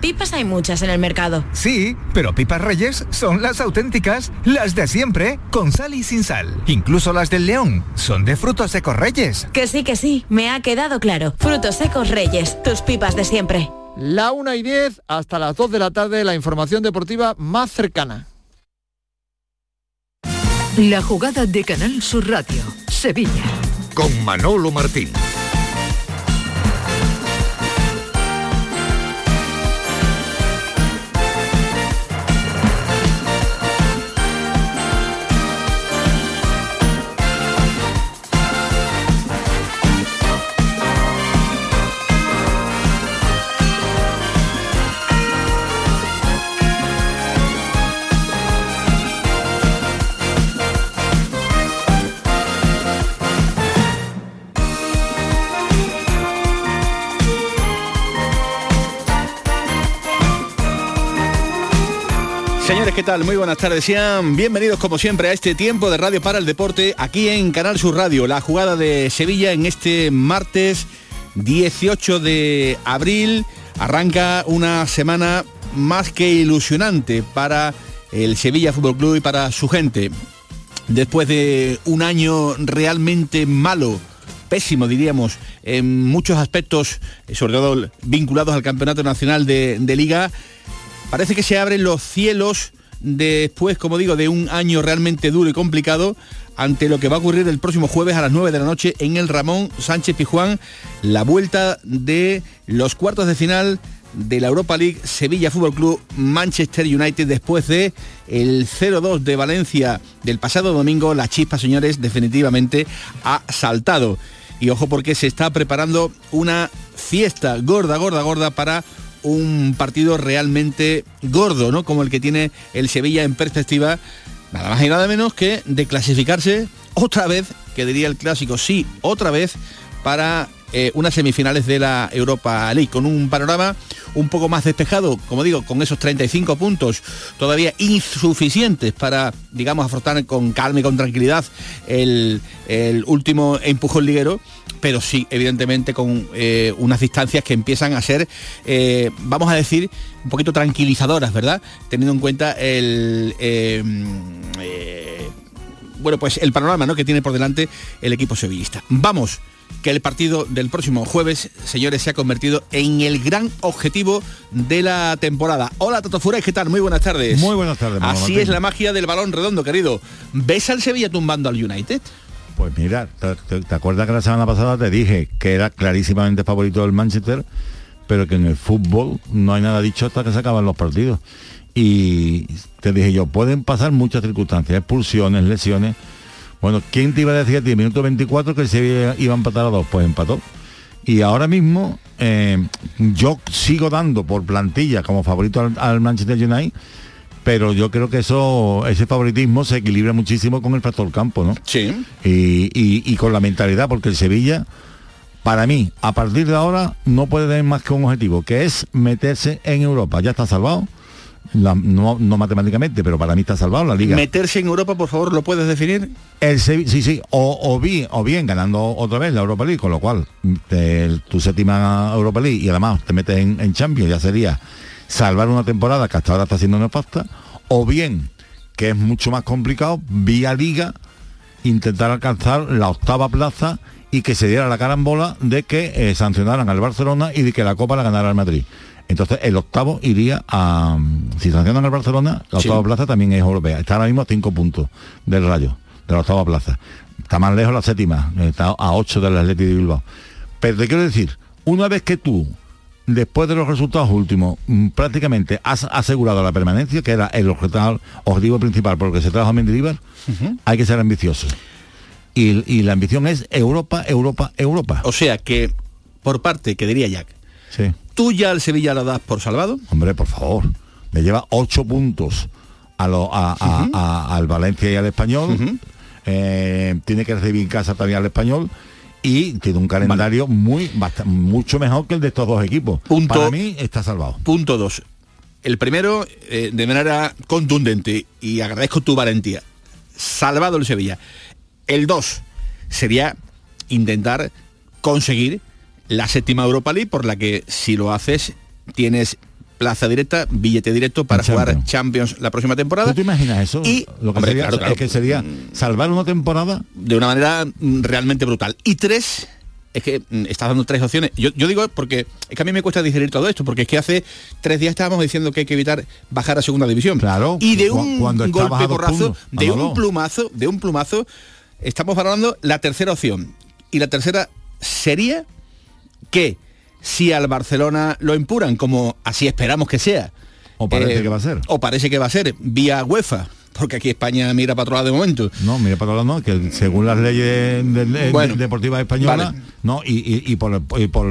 Pipas hay muchas en el mercado. Sí, pero pipas reyes son las auténticas, las de siempre, con sal y sin sal. Incluso las del león son de frutos secos reyes. Que sí, que sí, me ha quedado claro. Frutos secos reyes, tus pipas de siempre. La una y 10 hasta las 2 de la tarde, la información deportiva más cercana. La jugada de Canal Sur Radio, Sevilla. Con Manolo Martín. ¿Qué tal? Muy buenas tardes. Sean bienvenidos como siempre a este tiempo de Radio para el Deporte aquí en Canal Sur Radio. La jugada de Sevilla en este martes 18 de abril. Arranca una semana más que ilusionante para el Sevilla Fútbol Club y para su gente. Después de un año realmente malo, pésimo diríamos, en muchos aspectos, sobre todo vinculados al Campeonato Nacional de, de Liga, Parece que se abren los cielos después, como digo, de un año realmente duro y complicado ante lo que va a ocurrir el próximo jueves a las 9 de la noche en el Ramón Sánchez Pijuán, la vuelta de los cuartos de final de la Europa League Sevilla Fútbol Club Manchester United después de el 0-2 de Valencia del pasado domingo, la chispa, señores, definitivamente ha saltado. Y ojo porque se está preparando una fiesta gorda, gorda, gorda para un partido realmente gordo, ¿no? Como el que tiene el Sevilla en perspectiva, nada más y nada menos que de clasificarse otra vez, que diría el clásico, sí, otra vez, para eh, unas semifinales de la Europa League, con un panorama un poco más despejado, como digo, con esos 35 puntos todavía insuficientes para, digamos, afrontar con calma y con tranquilidad el, el último empujón liguero pero sí, evidentemente, con eh, unas distancias que empiezan a ser, eh, vamos a decir, un poquito tranquilizadoras, ¿verdad? Teniendo en cuenta el... Bueno, pues el panorama ¿no? que tiene por delante el equipo sevillista. Vamos, que el partido del próximo jueves, señores, se ha convertido en el gran objetivo de la temporada. Hola, Toto Furay, ¿qué tal? Muy buenas tardes. Muy buenas tardes. Así es la magia del balón redondo, querido. ¿Ves al Sevilla tumbando al United? Pues mira, ¿te, acuerdas que la semana pasada te dije que era clarísimamente favorito del Manchester, pero que en el fútbol no hay nada dicho hasta que se acaban los partidos? Y te dije yo, pueden pasar muchas circunstancias, expulsiones, lesiones. Bueno, ¿quién te iba a decir a ti, minuto 24, que se iba a empatar a dos? Pues empató. Y ahora mismo eh, yo sigo dando por plantilla como favorito al, al Manchester United pero yo creo que eso, ese favoritismo se equilibra muchísimo con el factor campo, ¿no? Sí. Y, con la mentalidad, porque el Sevilla, para mí, a partir de ahora, no puede tener más que un objetivo, que es meterse en Europa. Ya está salvado. No, matemáticamente, pero para mí está salvado la liga. ¿Meterse en Europa, por favor, lo puedes definir? El sí, sí, o, bien, o bien ganando otra vez la Europa League, con lo cual tu séptima Europa League y además te metes en, en Champions, ya sería salvar una temporada que hasta ahora está siendo nefasta, o bien, que es mucho más complicado, vía liga, intentar alcanzar la octava plaza y que se diera la carambola de que eh, sancionaran al Barcelona y de que la Copa la ganara el Madrid. Entonces el octavo iría a... Si sancionan al Barcelona, la octava plaza también es europea. Está ahora mismo a cinco puntos del rayo, de la octava plaza. Está más lejos la séptima, está a ocho del Atlético de Bilbao. Pero te quiero decir, una vez que tú después de los resultados últimos, mm, prácticamente has asegurado la permanencia, que era el objetivo, objetivo principal por el que se trabaja Mendilibar, hay que ser ambicioso. Y, la ambición es Europa, Europa, Europa. O sea que, por parte, que diría Jack, sí. ¿Tú ya al Sevilla lo das por salvado? Hombre, por favor. Le lleva ocho puntos a al Valencia y al Español. Eh, tiene que recibir en casa también al Español y tiene un calendario muy mucho mejor que el de estos dos equipos. Punto, Para mí está salvado. Punto dos. El primero, eh, de manera contundente, y agradezco tu valentía, salvado el Sevilla. El dos sería intentar conseguir la séptima Europa League, por la que si lo haces tienes plaza directa, billete directo para jugar Champions. La próxima temporada. ¿Tú te imaginas eso? Y, lo que hombre, sería, claro, claro. es que sería salvar una temporada de una manera mm, realmente brutal. Y tres, es que mm, estás dando tres opciones. Yo, yo digo porque es que a mí me cuesta digerir todo esto, porque es que hace tres días estábamos diciendo que hay que evitar bajar a segunda división. Claro, Y de un cuando golpe porrazo, puntos, de un plumazo, de un plumazo, estamos valorando la tercera opción. Y la tercera sería que si al Barcelona lo impuran, como así esperamos que sea, eh, O parece que va a ser. O parece que va a ser, vía UEFA, porque aquí España mira para otro lado de momento. No, mire para no, que según las leyes de- de- Bueno, deportivas españolas, vale. no, y, y- y por, y por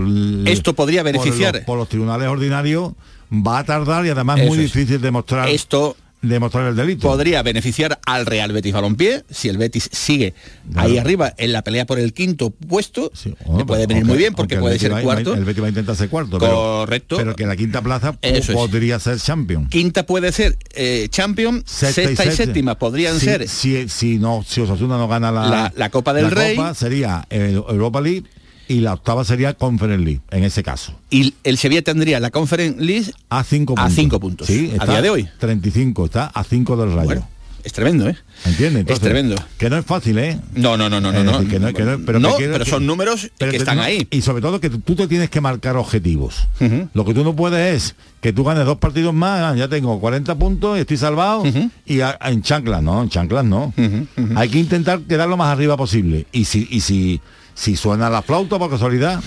Esto podría por beneficiar. los, por los tribunales ordinarios va a tardar y además es Eso muy es. difícil demostrar Esto demostrar el delito. podría beneficiar al Real Betis Balompié si el Betis sigue Claro. ahí arriba en la pelea por el quinto puesto Sí, le puede venir aunque- muy bien porque puede ser va- cuarto El Betis va a intentar ser cuarto. pero- Correcto. Pero, que la quinta plaza es. podría ser champion. quinta puede ser eh, champion sexta, y, séptima. séptima podrían Si- ser si, si no si Osasuna no gana la, La- la Copa del Rey. Copa sería el Europa League y la octava sería Conference League en ese caso y el Sevilla tendría la Conference League a cinco A puntos cinco puntos. sí, A día de hoy. 35 está a 5 del Rayo bueno es tremendo ¿eh? ¿entiendes? es tremendo. que no es fácil ¿eh? no no no no no no decir, que no- que no- pero No, que quiero- pero son números Pero que están ahí y sobre todo que tú, te tienes que marcar objetivos lo que tú no puedes es que tú ganes dos partidos más ah, ya tengo 40 puntos y estoy salvado y a- en chanclas no en chanclas no hay que intentar quedar lo más arriba posible y si y si si suena la flauta por casualidad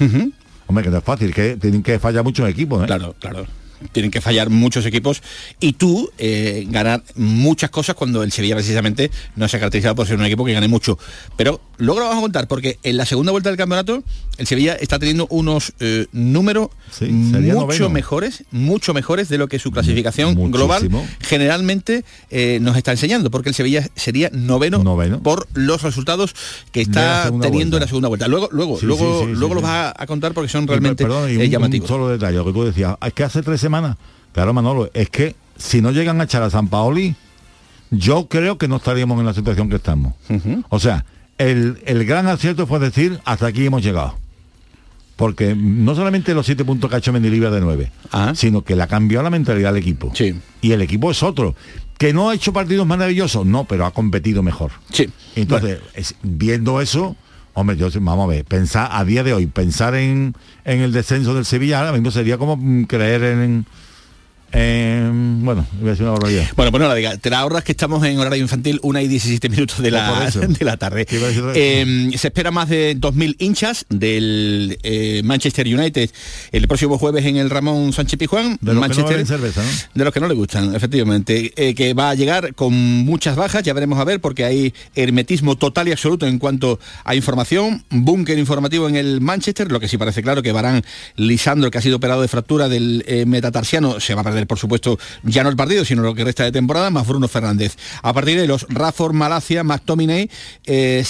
hombre que no es fácil que tienen que fallar muchos equipos ¿eh? Claro, claro tienen que fallar muchos equipos y tú eh, ganar muchas cosas cuando el Sevilla precisamente no se ha caracterizado por ser un equipo que gane mucho. Pero luego lo vamos a contar porque en la segunda vuelta del campeonato el Sevilla está teniendo unos eh, números mucho mejores, mucho mejores de lo que su clasificación global generalmente eh, nos está enseñando, porque el Sevilla sería noveno, noveno. por los resultados que está teniendo en la segunda vuelta. Luego, luego, luego, luego los vas a, contar porque son realmente y, llamativos. Un solo detalle, lo que tú decías, que hace 13 semana. Claro, Manolo, es que si no llegan a echar a San Paoli, yo creo que no estaríamos en la situación que estamos. O sea, el, el, gran acierto fue decir, hasta aquí hemos llegado. Porque no solamente los siete puntos que ha hecho Mendilibar de nueve ah. sino que le ha cambiado la mentalidad al equipo. Y el equipo es otro. ¿Que no ha hecho partidos maravillosos? No, pero ha competido mejor. Sí. Entonces, viendo eso, hombre, yo vamos a ver, pensar a día de hoy, pensar en, en el descenso del Sevilla, ahora mismo sería como mm, creer en, en- bueno, voy a decir una barbaridad. Bueno, pues no la diga. Te la ahorras que estamos en horario infantil, una y 17 minutos de la, de la tarde. Eh, se espera más de 2.000 hinchas del eh, Manchester United el próximo jueves en el Ramón Sánchez Pizjuán. De los que no cerveza, ¿no? de los que no le gustan, efectivamente. Eh, que va a llegar con muchas bajas, ya veremos a ver, porque hay hermetismo total y absoluto en cuanto a información. Búnker informativo en el Manchester, lo que sí parece claro que Barán Lisandro, que ha sido operado de fractura del eh, metatarsiano, se va a perder, por supuesto, ya no el partido, sino lo que resta de temporada, más Bruno Fernández. A partir de los Rafford, Malacia, McTominay, eh,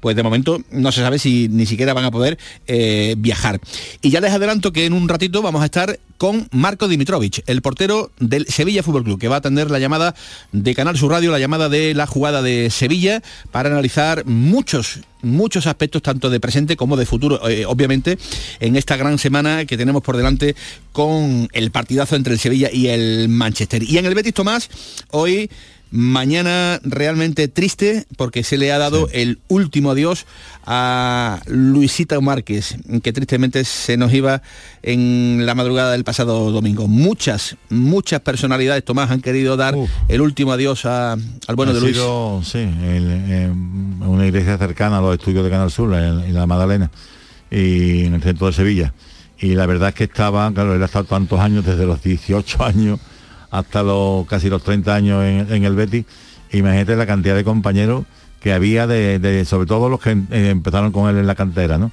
pues de momento no se sabe si ni siquiera van a poder eh, viajar. Y ya les adelanto que en un ratito vamos a estar con Marco Dimitrovich, el portero del Sevilla Fútbol Club, que va a atender la llamada de Canal Sur Radio, la llamada de la jugada de Sevilla, para analizar muchos muchos aspectos tanto de presente como de futuro eh, obviamente en esta gran semana que tenemos por delante con el partidazo entre el Sevilla y el Manchester. Y en el Betis Tomás hoy mañana realmente triste porque se le ha dado el último adiós a Luisita Márquez, que tristemente se nos iba en la madrugada del pasado domingo. Muchas, muchas personalidades, Tomás, han querido dar Uf. el último adiós a- al bueno Ha de Luis. sido, sí, el- eh, una iglesia cercana a los estudios de Canal Sur, en, en la Madalena, y en el centro de Sevilla. Y la verdad es que estaba, claro, él ha estado tantos años, desde los 18 años hasta los casi los 30 años en, el Betis. Imagínate la cantidad de compañeros que había, de, de- sobre todo los que eh, empezaron con él en la cantera, ¿no?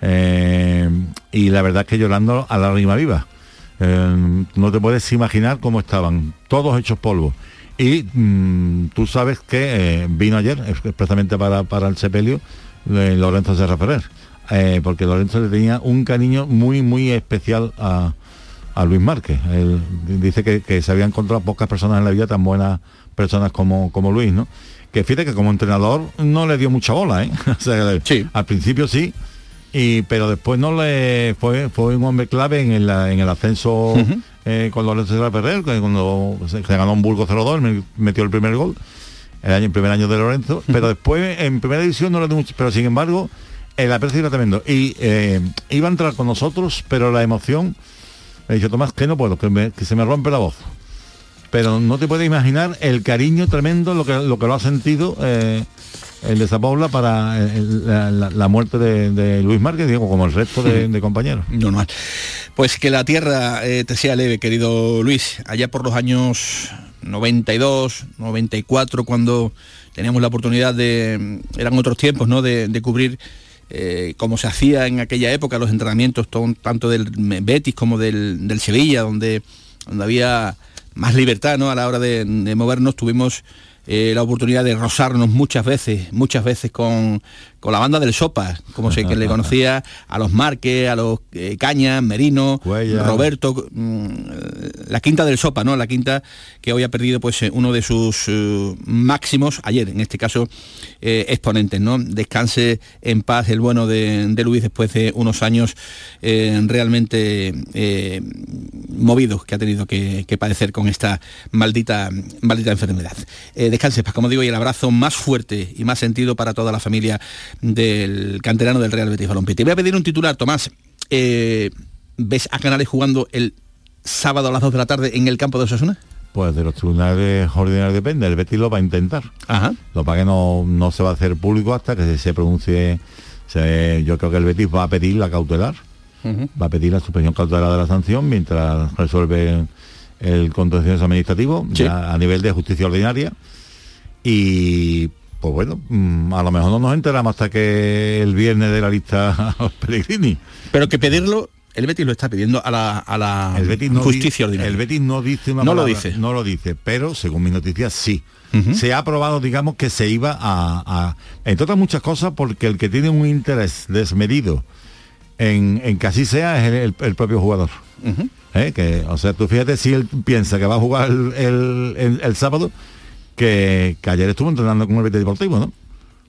Eh, y la verdad es que llorando a la rima viva. Eh, no te puedes imaginar cómo estaban, todos hechos polvo. Y mm, tú sabes que vino ayer expresamente para, para el sepelio Lorenzo Serra Ferrer, porque Lorenzo le tenía un cariño muy, muy especial a, a Luis Márquez. Él dice que, que se había encontrado pocas personas en la vida tan buenas personas como, como Luis, ¿no? Que fíjate que como entrenador no le dio mucha bola, ¿eh? O sea, que Sí. al principio sí, y pero después no le fue fue un hombre clave en el, en el ascenso eh, con Lorenzo de la Ferrer, que cuando se, se ganó un Burgo 0-2, me- metió el primer gol, el año el primer año de Lorenzo, pero después en primera división no le dio mucho, pero sin embargo el aprecio era tremendo. Y eh, iba a entrar con nosotros, pero la emoción, me dijo Tomás que no puedo, que, me- que se me rompe la voz. Pero no te puedes imaginar el cariño tremendo, lo que lo, que lo ha sentido eh, el de Zapobla para eh, la, la- la muerte de, de Luis Márquez, digo, como el resto de, de compañeros. Normal. Pues que la tierra eh, te sea leve, querido Luis. Allá por los años 92, 94, cuando teníamos la oportunidad de, eran otros tiempos, ¿no? De, de cubrir eh, como se hacía en aquella época los entrenamientos tanto del Betis como del, del Sevilla, donde, donde había más libertad ¿no? a la hora de, de movernos. Tuvimos eh, la oportunidad de rozarnos muchas veces, muchas veces con, con la banda del Sopa, como se que le conocía a los Márquez, a los eh, Cañas, Merino. Roberto, mm, la quinta del Sopa, ¿no? La quinta que hoy ha perdido pues eh, uno de sus eh, máximos, ayer en este caso, eh, exponentes, ¿no? Descanse en paz el bueno de, de Luis después de unos años eh, realmente movidos que ha tenido que, que padecer con esta maldita, maldita enfermedad. Descanse en paz, como digo, y el abrazo más fuerte y más sentido para toda la familia del canterano del Real Betis Balompié. Te voy a pedir un titular, Tomás. Eh, ¿Ves a Canales jugando el sábado a las 2 de la tarde en el campo de Osasuna? Pues de los tribunales ordinarios depende, el Betis lo va a intentar. Ajá. Lo pasa que no, no se va a hacer público hasta que se, pronuncie. se- yo creo que el Betis va a pedir la cautelar, va a pedir la suspensión cautelar de la sanción mientras resuelve el contencioso administrativo Sí. ya a nivel de justicia ordinaria. Y pues bueno, mm, a lo mejor no nos enteramos hasta que el viernes de la lista Pellegrini. Pero que pedirlo, el Betis lo está pidiendo a la, a la El Betis no justicia di- ordinaria. El Betis no dice una No lo dice. No lo dice, pero según mis noticias sí. Se ha aprobado, digamos, que se iba a, a- entre otras muchas cosas, porque el que tiene un interés desmedido en, en que así sea es el, el- el propio jugador. ¿Eh? Que, o sea, tú fíjate si él piensa que va a jugar el- el sábado, que, que ayer estuvo entrenando con el Betis Deportivo, ¿no?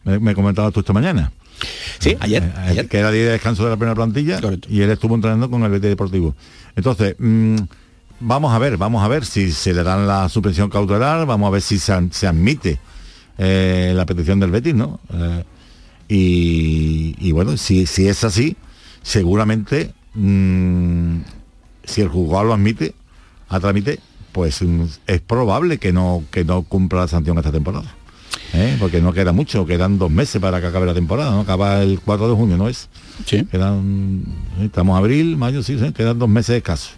Me, me comentabas tú esta mañana. Sí, ayer, Eh, ayer. que era día de descanso de la primera plantilla Correcto. y él estuvo entrenando con el Betis Deportivo. Entonces, mm, vamos a ver, vamos a ver si se le dan la suspensión cautelar, vamos a ver si se, admite eh, la petición del Betis, ¿no? Eh, y, y bueno, si, si es así, seguramente mm, si el juzgado lo admite a trámite, pues mm, es probable que no, que no cumpla la sanción esta temporada. ¿eh? Porque no queda mucho, quedan dos meses para que acabe la temporada, ¿no? Acaba el 4 de junio, ¿no es? Sí. Quedan, eh, estamos abril, mayo, sí, sí, quedan dos meses escasos.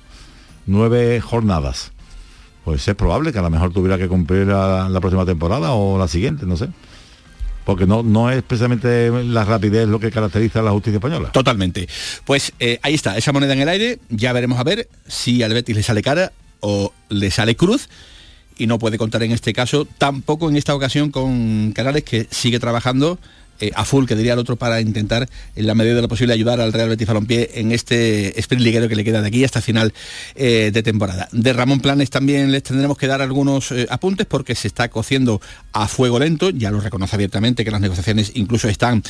Nueve jornadas. Pues es probable que a lo mejor tuviera que cumplir la, la próxima temporada o la siguiente, no sé. Porque no, no es precisamente la rapidez lo que caracteriza a la justicia española. Totalmente. Pues eh, ahí está, esa moneda en el aire. Ya veremos a ver si al Betis le sale cara o le sale cruz. Y no puede contar en este caso, tampoco en esta ocasión con Canales, que sigue trabajando eh, a full, que diría el otro, para intentar, en la medida de lo posible, ayudar al Real Betis Balompié en este sprint liguero que le queda de aquí hasta final eh, de temporada. De Ramón Planes también les tendremos que dar algunos eh, apuntes porque se está cociendo a fuego lento, ya lo reconoce abiertamente que las negociaciones incluso están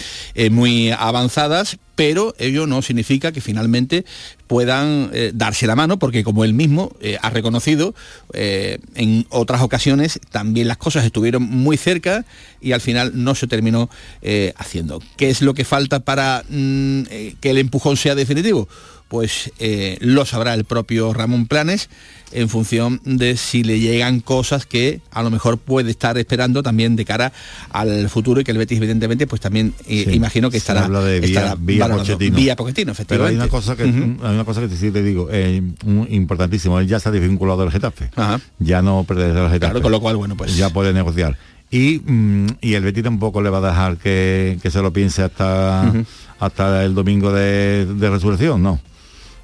muy avanzadas, pero ello no significa que finalmente puedan eh, darse la mano, porque como él mismo eh, ha reconocido, eh, en otras ocasiones también las cosas estuvieron muy cerca y al final no se terminó haciendo. ¿Qué es lo que falta para mm, que el empujón sea definitivo? Pues eh, lo sabrá el propio Ramón Planes en función de si le llegan cosas que a lo mejor puede estar esperando también de cara al futuro y que el Betis evidentemente pues también eh, Sí, imagino que estará, habla de vía- estará vía. Pochettino. Vía Pochettino, Pero efectivamente. hay una cosa que hay una cosa que sí te digo, eh, importantísimo, él ya está desvinculado del Getafe. Ajá. Ya no pertenece al Getafe. Claro, con lo cual, bueno, pues ya puede negociar. Y, mm, y el Betis tampoco le va a dejar que, que se lo piense hasta, hasta el domingo de, de resurrección, no.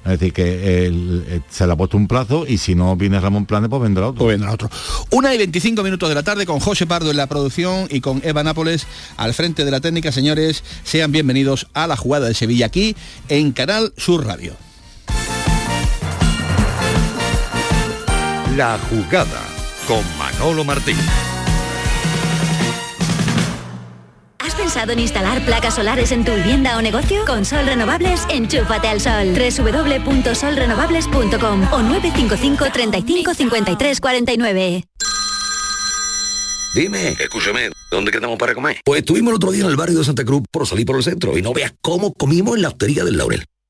Es decir, que eh, se le ha puesto un plazo y si no viene Ramón Planes, pues vendrá otro. Pues vendrá otro. Una y 25 minutos de la tarde con José Pardo en la producción y con Eva Nápoles al frente de la técnica. Señores, sean bienvenidos a la jugada de Sevilla aquí en Canal Sur Radio. La jugada con Manolo Martín. ¿Has pensado en instalar placas solares en tu vivienda o negocio? Con Sol Renovables, enchúfate al sol. www.solrenovables.com o 955 35 53 49. Dime, escúchame, ¿dónde quedamos para comer? Pues estuvimos el otro día en el barrio de Santa Cruz por salir por el centro y no veas cómo comimos en la hostería del Laurel.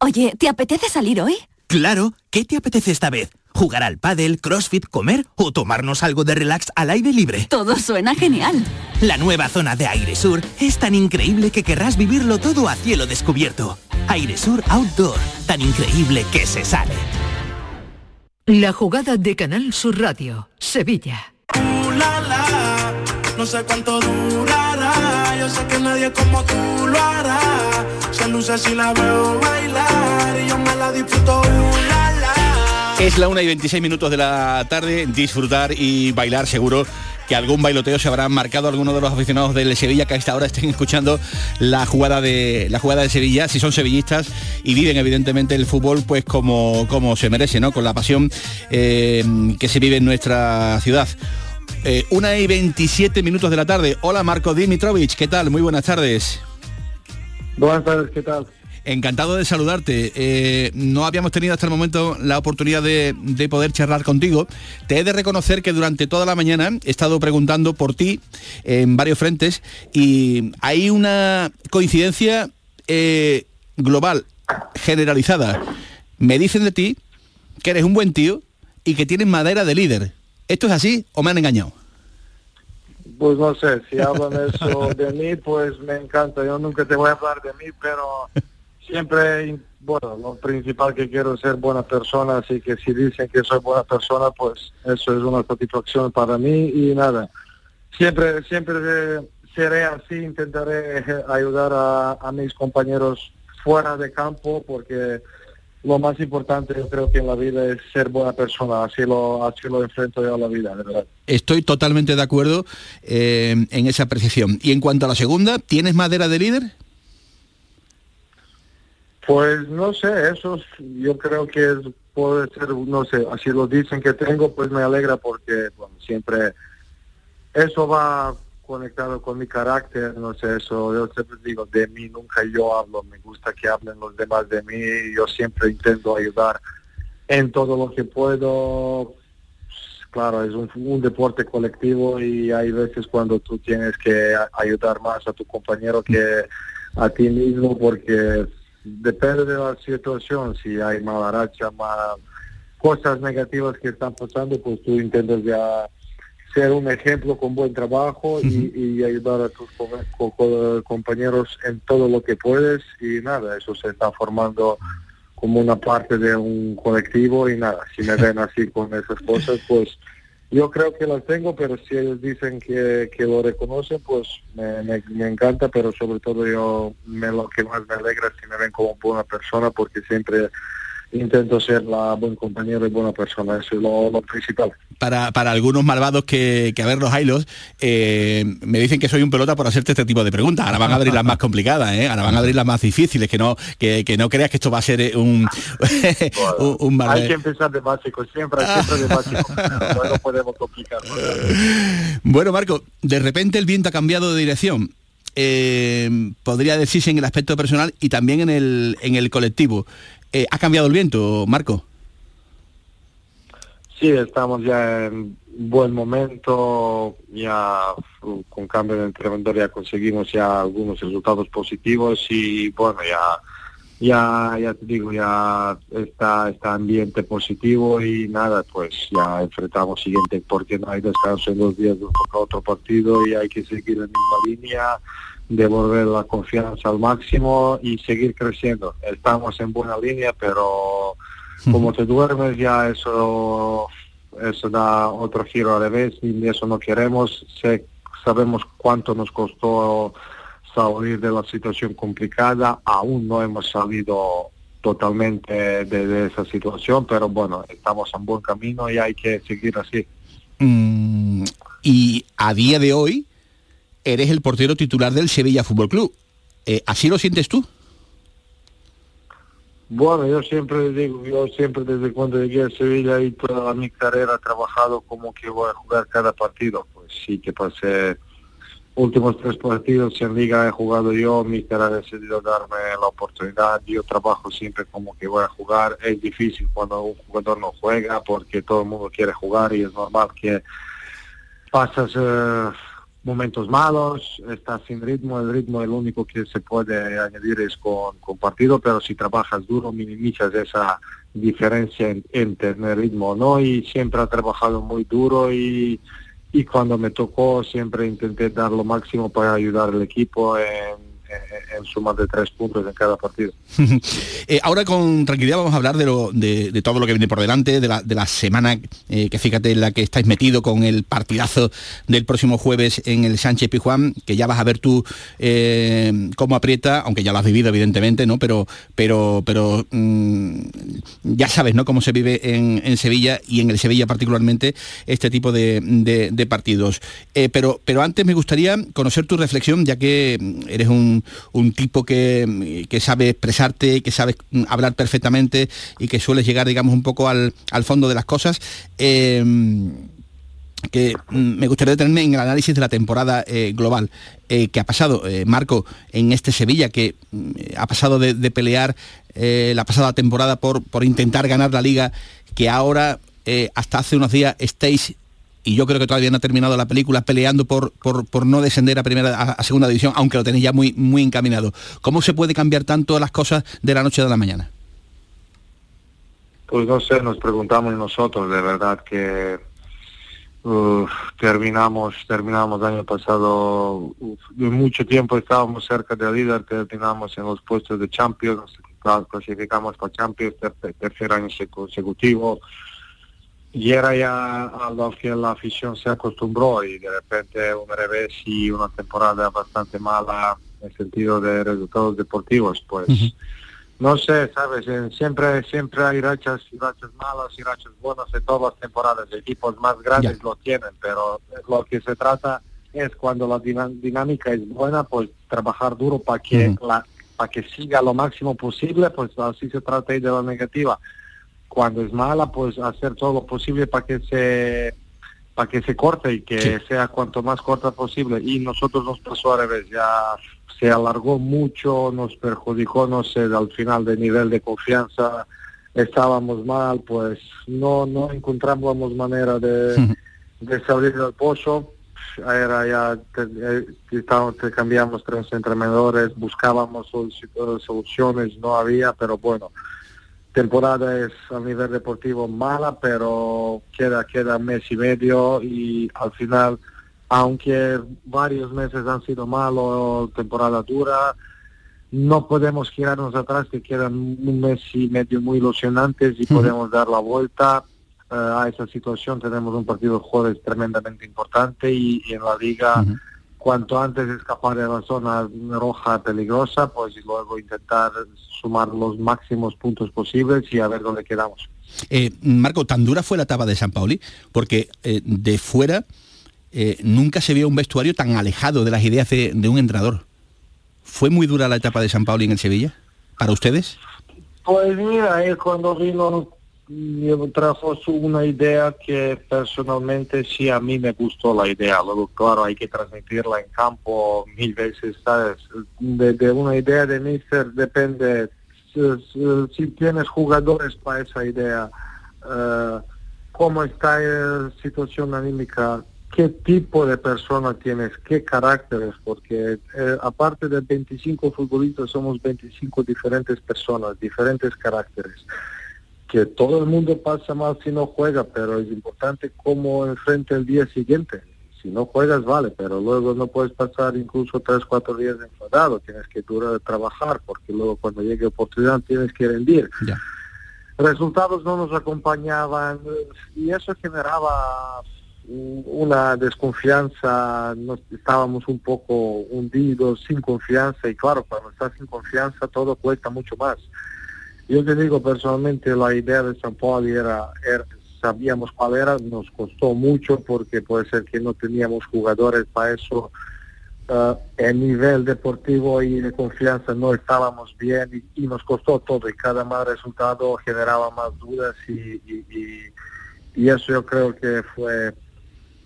Oye, ¿te apetece salir hoy? Claro, ¿qué te apetece esta vez? ¿Jugar al pádel, crossfit, comer o tomarnos algo de relax al aire libre? Todo suena genial. La nueva zona de Aire Sur es tan increíble que querrás vivirlo todo a cielo descubierto. Aire Sur Outdoor, tan increíble que se sale. La jugada de Canal Sur Radio, Sevilla. No sé cuánto durará, yo sé que nadie como tú lo hará. Se luce si la veo bailar y yo me la disfruto. Es la 1 y 26 minutos de la tarde, disfrutar y bailar seguro que algún bailoteo se habrán marcado algunos de los aficionados del Sevilla que a esta hora estén escuchando la jugada de la jugada de Sevilla, si son sevillistas y viven evidentemente el fútbol pues como, como se merece, ¿no? Con la pasión eh, que se vive en nuestra ciudad. Eh, una y 27 minutos de la tarde. Hola Marco Dimitrovich, ¿qué tal? Muy buenas tardes. Buenas tardes, ¿qué tal? Encantado de saludarte. Eh, no habíamos tenido hasta el momento la oportunidad de, de, poder charlar contigo. Te he de reconocer que durante toda la mañana he estado preguntando por ti en varios frentes y hay una coincidencia eh, global, generalizada. Me dicen de ti que eres un buen tío y que tienes madera de líder. ¿Esto es así o me han engañado? Pues no sé, si hablan eso de mí, pues me encanta. Yo nunca te voy a hablar de mí, pero siempre, bueno, lo principal que quiero es ser buena persona, así que si dicen que soy buena persona, pues eso es una satisfacción para mí y nada. Siempre, siempre seré así, intentaré ayudar a, a mis compañeros fuera de campo porque lo más importante yo creo que en la vida es ser buena persona, así lo, así lo enfrento yo a la vida, de verdad. Estoy totalmente de acuerdo eh, en esa apreciación. Y en cuanto a la segunda, ¿tienes madera de líder? Pues no sé, eso yo creo que es, puede ser, no sé, así lo dicen que tengo, pues me alegra porque bueno, siempre eso va conectado con mi carácter, no sé, eso yo siempre digo, de mí nunca yo hablo, me gusta que hablen los demás de mí, yo siempre intento ayudar en todo lo que puedo. Claro, es un, deporte colectivo y hay veces cuando tú tienes que ayudar más a tu compañero que a ti mismo porque depende de la situación, si hay mala racha, mal, cosas negativas que están pasando, pues tú intentas ya ser un ejemplo con buen trabajo y, y, ayudar a tus co co compañeros en todo lo que puedes y nada, eso se está formando como una parte de un colectivo y nada, si me ven así con esas cosas, pues yo creo que las tengo, pero si ellos dicen que, que lo reconocen, pues me, me, me, encanta, pero sobre todo yo me, lo que más me alegra es si me ven como buena persona, porque siempre intento ser la buen compañero y buena persona, eso es lo, lo principal. Para, para, algunos malvados que, que a ver los hilos, eh, me dicen que soy un pelota por hacerte este tipo de preguntas. Ahora van a abrir las más complicadas, ¿eh? ahora van a abrir las más difíciles, que no, que, que no creas que esto va a ser un, un, un mal... Hay que empezar de básico, siempre, siempre de básico. no podemos complicar. Bueno, Marco, de repente el viento ha cambiado de dirección. Eh, podría decirse en el aspecto personal y también en el, en el colectivo. Eh, ¿Ha cambiado el viento, Marco? Sí, estamos ya en buen momento, ya con cambio de entrenador ya conseguimos ya algunos resultados positivos y bueno, ya ya, ya te digo, ya está, está ambiente positivo y nada, pues ya enfrentamos siguiente porque no hay descanso en dos días, toca otro partido y hay que seguir la misma línea, devolver la confianza al máximo y seguir creciendo. Estamos en buena línea, pero como te duermes ya eso eso da otro giro al revés y eso no queremos. Sé, sabemos cuánto nos costó salir de la situación complicada, aún no hemos salido totalmente de, esa situación, pero bueno, estamos en buen camino y hay que seguir así. Mm, y a día de hoy eres el portero titular del Sevilla Fútbol Club. Eh, ¿Así lo sientes tú? Bueno, yo siempre digo, yo siempre desde cuando llegué a Sevilla y toda mi carrera he trabajado como que voy a jugar cada partido. Pues sí que pasé últimos tres partidos en liga he jugado yo, mi ha decidido darme la oportunidad, yo trabajo siempre como que voy a jugar, es difícil cuando un jugador no juega porque todo el mundo quiere jugar y es normal que pasas eh, momentos malos, estás sin ritmo, el ritmo el único que se puede añadir es con, con partido, pero si trabajas duro minimizas esa diferencia en, en tener ritmo, ¿no? Y siempre ha trabajado muy duro y, y cuando me tocó siempre intenté dar lo máximo para ayudar al equipo en en suma de tres puntos en cada partido. Eh, ahora con tranquilidad vamos a hablar de, lo, de, todo lo que viene por delante, de la, de la semana eh, que fíjate en la que estáis metido con el partidazo del próximo jueves en el Sánchez Pijuán, que ya vas a ver tú eh, cómo aprieta, aunque ya lo has vivido evidentemente, ¿no? Pero, pero, pero mm, ya sabes, ¿no? Cómo se vive en, Sevilla y en el Sevilla particularmente este tipo de, partidos. pero, pero antes me gustaría conocer tu reflexión, ya que eres un un, tipo que, sabe expresarte, que sabe hablar perfectamente y que suele llegar, digamos, un poco al, fondo de las cosas. Em, que me gustaría detenerme en el análisis de la temporada eh, global eh, que ha pasado, eh, Marco, en este Sevilla, que ha pasado de, pelear la pasada temporada por, por intentar ganar la liga, que ahora, hasta hace unos días, estáis y yo creo que todavía no ha terminado la película peleando por, por, no descender a primera a, segunda división, aunque lo tenéis ya muy, muy encaminado. ¿Cómo se puede cambiar tanto las cosas de la noche a la mañana? Pues no sé, nos preguntamos nosotros, de verdad que terminamos, terminamos año pasado, mucho tiempo estábamos cerca de la líder, terminamos en los puestos de Champions, clasificamos para Champions, tercer año consecutivo, y era ya a lo que la afición se acostumbró y de repente un revés y una temporada bastante mala en el sentido de resultados deportivos, pues. No sé, sabes, siempre siempre hay rachas y rachas malas y rachas buenas en todas las temporadas, equipos más grandes lo tienen, pero lo que se trata es cuando la dinámica es buena, pues trabajar duro para que la para que siga lo máximo posible, pues así se trata de la negativa cuando es mala, pues hacer todo lo posible para que se para que se corte y que sea cuanto más corta posible. Y nosotros nos pasó a revés, ya se alargó mucho, nos perjudicó, no sé, al final de nivel de confianza estábamos mal, pues no no encontramos manera de, de salir del pozo. Era ya, te, te, cambiamos tres entrenadores, buscábamos soluciones, no había, pero bueno, temporada es a nivel deportivo mala, pero queda, queda mes y medio y al final, aunque varios meses han sido malos, temporada dura, no podemos girarnos atrás, que quedan un mes y medio muy ilusionantes y podemos dar la vuelta eh, a esa situación. Tenemos un partido de jueves tremendamente importante y, en la liga cuanto antes escapar de la zona roja peligrosa, pues y luego intentar sumar los máximos puntos posibles y a ver dónde quedamos. Eh, Marco, tan dura fue la etapa de San Pauli, porque eh, de fuera eh, nunca se vio un vestuario tan alejado de las ideas de, un entrenador. ¿Fue muy dura la etapa de San Pauli en el Sevilla para ustedes? Pues mira, es cuando vino trajo una idea que personalmente sí a mí me gustó la idea. Luego, claro, hay que transmitirla en campo mil veces, ¿sabes? De, una idea de Mister depende si, tienes jugadores para esa idea, uh, cómo está la situación anímica, qué tipo de persona tienes, qué caracteres, porque eh, aparte de 25 futbolistas somos 25 diferentes personas, diferentes caracteres. Que todo el mundo pasa mal si no juega, pero es importante cómo enfrente el día siguiente. Si no juegas, vale, pero luego no puedes pasar incluso tres, cuatro días enfadado, tienes que durar trabajar, porque luego cuando llegue oportunidad tienes que rendir. Resultados no nos acompañaban y eso generaba una desconfianza, nos, estábamos un poco hundidos, sin confianza, y claro, cuando estás sin confianza todo cuesta mucho más. Yo te digo personalmente, la idea de San Paulo era, era sabíamos cuál era, nos costó mucho porque puede ser que no teníamos jugadores para eso. Uh, el nivel deportivo y de confianza no estábamos bien y, y, nos costó todo y cada mal resultado generaba más dudas y, y, y eso yo creo que fue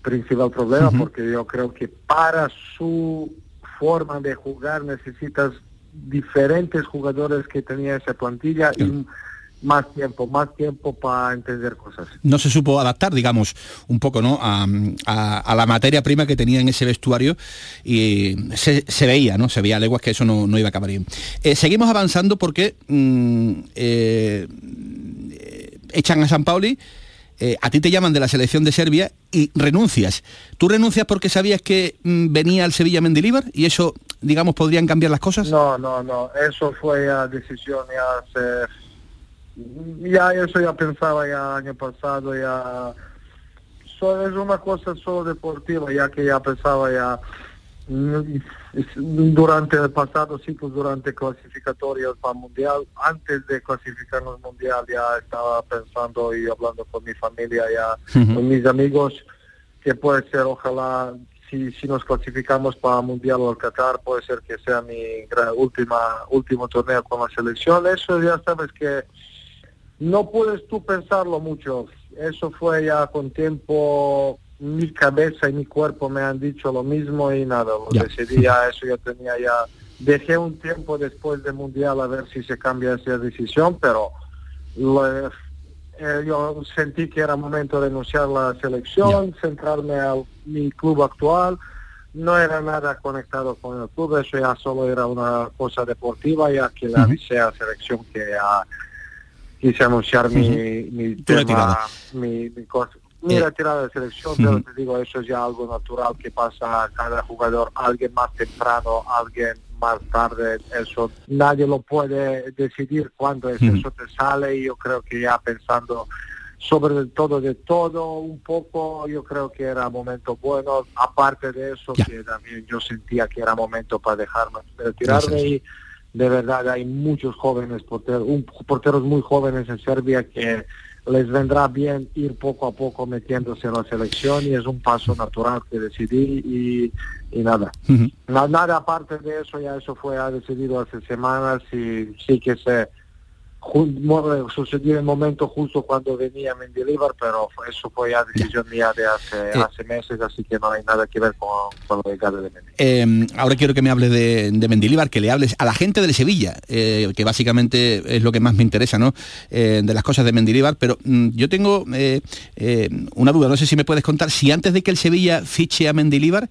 principal problema uh -huh. porque yo creo que para su forma de jugar necesitas diferentes jugadores que tenía esa plantilla y más tiempo, más tiempo para entender cosas. No se supo adaptar, digamos, un poco, ¿no? A, a, a la materia prima que tenía en ese vestuario y se, se, veía, ¿no? Se veía a leguas que eso no, no iba a acabar bien. Eh, seguimos avanzando porque mm, eh, echan a San Pauli. Eh, a ti te llaman de la selección de Serbia y renuncias. ¿Tú renuncias porque sabías que mm, venía el Sevilla Mendilíbar y eso, digamos, podrían cambiar las cosas? No, no, no. Eso fue ya decisión ya hace ya eso ya pensaba ya año pasado ya so, es una cosa solo deportiva ya que ya pensaba ya durante el pasado ciclo durante clasificatorias para mundial antes de clasificarnos mundial ya estaba pensando y hablando con mi familia ya uh -huh. con mis amigos que puede ser ojalá si, si nos clasificamos para mundial o al Qatar puede ser que sea mi última último torneo con la selección eso ya sabes que no puedes tú pensarlo mucho. Eso fue ya con tiempo, mi cabeza y mi cuerpo me han dicho lo mismo y nada, lo Ya. decidí ya, eso ya tenía ya, dejé un tiempo después del Mundial a ver si se cambia esa decisión, pero lo- eh, yo sentí que era momento de renunciar a la selección, centrarme a mi club actual, no era nada conectado con el club, eso ya solo era una cosa deportiva, ya que le avisé a la selección que ya quise anunciar mi, mi tema, mi, mi cosa. Mi Eh, retirada de selección, pero te digo, eso es ya algo natural que pasa a cada jugador, alguien más temprano, alguien más tarde, eso nadie lo puede decidir cuándo es, eso te sale y yo creo que ya pensando sobre el todo de todo un poco, yo creo que era momento bueno, aparte de eso que también yo sentía que era momento para dejarme retirarme Gracias. y de verdad hay muchos jóvenes porteros, un- porteros muy jóvenes en Serbia que les vendrá bien ir poco a poco metiéndose en la selección y es un paso natural que decidí y, y nada. Na- nada aparte de eso, ya eso fue ya decidido hace semanas y sí que se sucedió en el momento justo cuando venía Mendilibar, pero eso fue ya decisión mía de hace, Eh. hace meses, así que no hay nada que ver con, con llegada de Mendy. Eh, ahora quiero que me hables de, de Mendilibar, que le hables a la gente del Sevilla, eh, que básicamente es lo que más me interesa, ¿no? Eh, de las cosas de Mendilibar, pero mm, yo tengo eh, eh, una duda, no sé si me puedes contar, si antes de que el Sevilla fiche a Mendilibar,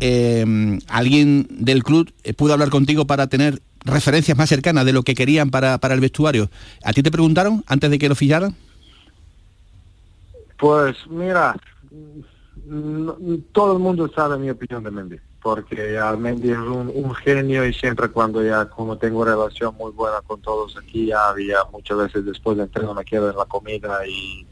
eh, alguien del club eh, pudo hablar contigo para tener referencias más cercanas de lo que querían para, para el vestuario. ¿A ti te preguntaron antes de que lo ficharan? Pues mira, todo el mundo sabe mi opinión de Mendy, porque ya Mendy es un, un genio y siempre cuando ya como tengo relación muy buena con todos aquí, ya había muchas veces después de entreno me quedo en la comida y,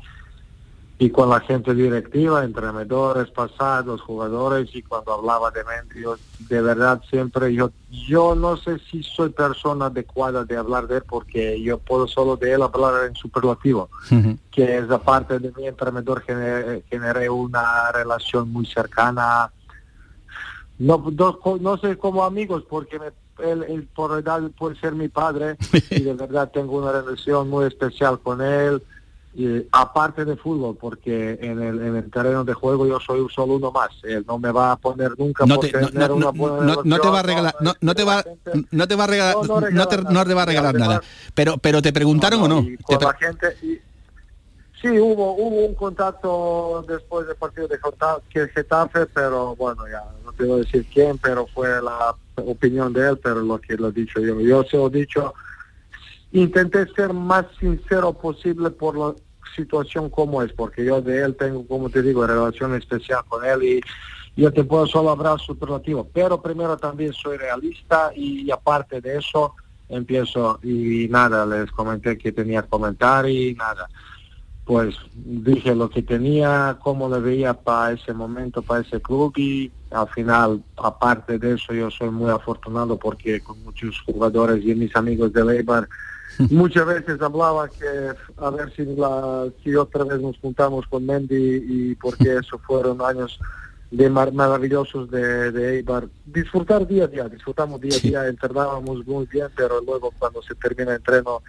y con la gente directiva, entrenadores pasados, jugadores y cuando hablaba de Mendy, yo, de verdad siempre yo, yo no sé si soy persona adecuada de hablar de él porque yo puedo solo de él hablar en superlativo que es aparte de mi entrenador gener- generé una relación muy cercana. No no, no sé como amigos porque me- él, él por edad puede ser mi padre y de verdad tengo una relación muy especial con él y aparte de fútbol porque en el, en el terreno de juego yo soy solo uno más él no me va a poner nunca No te, no, tener no- una no- buena no- no te va a regalar, no, no te va, no te va a regalar, No, te, no te va a regalar nada. Pero, pero te preguntaron o no. y con la gente y- Sí, hubo, hubo un contacto después del partido de Getafe, pero bueno, ya no te voy a decir quién, pero fue la opinión de él, pero lo que lo he dicho yo. Yo se lo he dicho, intenté ser más sincero posible por la situación como es, porque yo de él tengo, como te digo, relación especial con él y yo te puedo solo hablar superlativo, pero primero también soy realista y, aparte de eso empiezo y nada, les comenté que tenía comentar y nada. Pues dije lo que tenía, cómo le veía para ese momento, para ese club y al final, aparte de eso, yo soy muy afortunado porque con muchos jugadores y mis amigos de Leibar muchas veces hablaba que a ver si, la, si otra vez nos juntamos con Mendy y porque eso fueron años de mar- maravillosos de, de Eibar. Disfrutar día a día, disfrutamos día a día, entrenábamos muy bien, pero luego cuando se termina el entreno,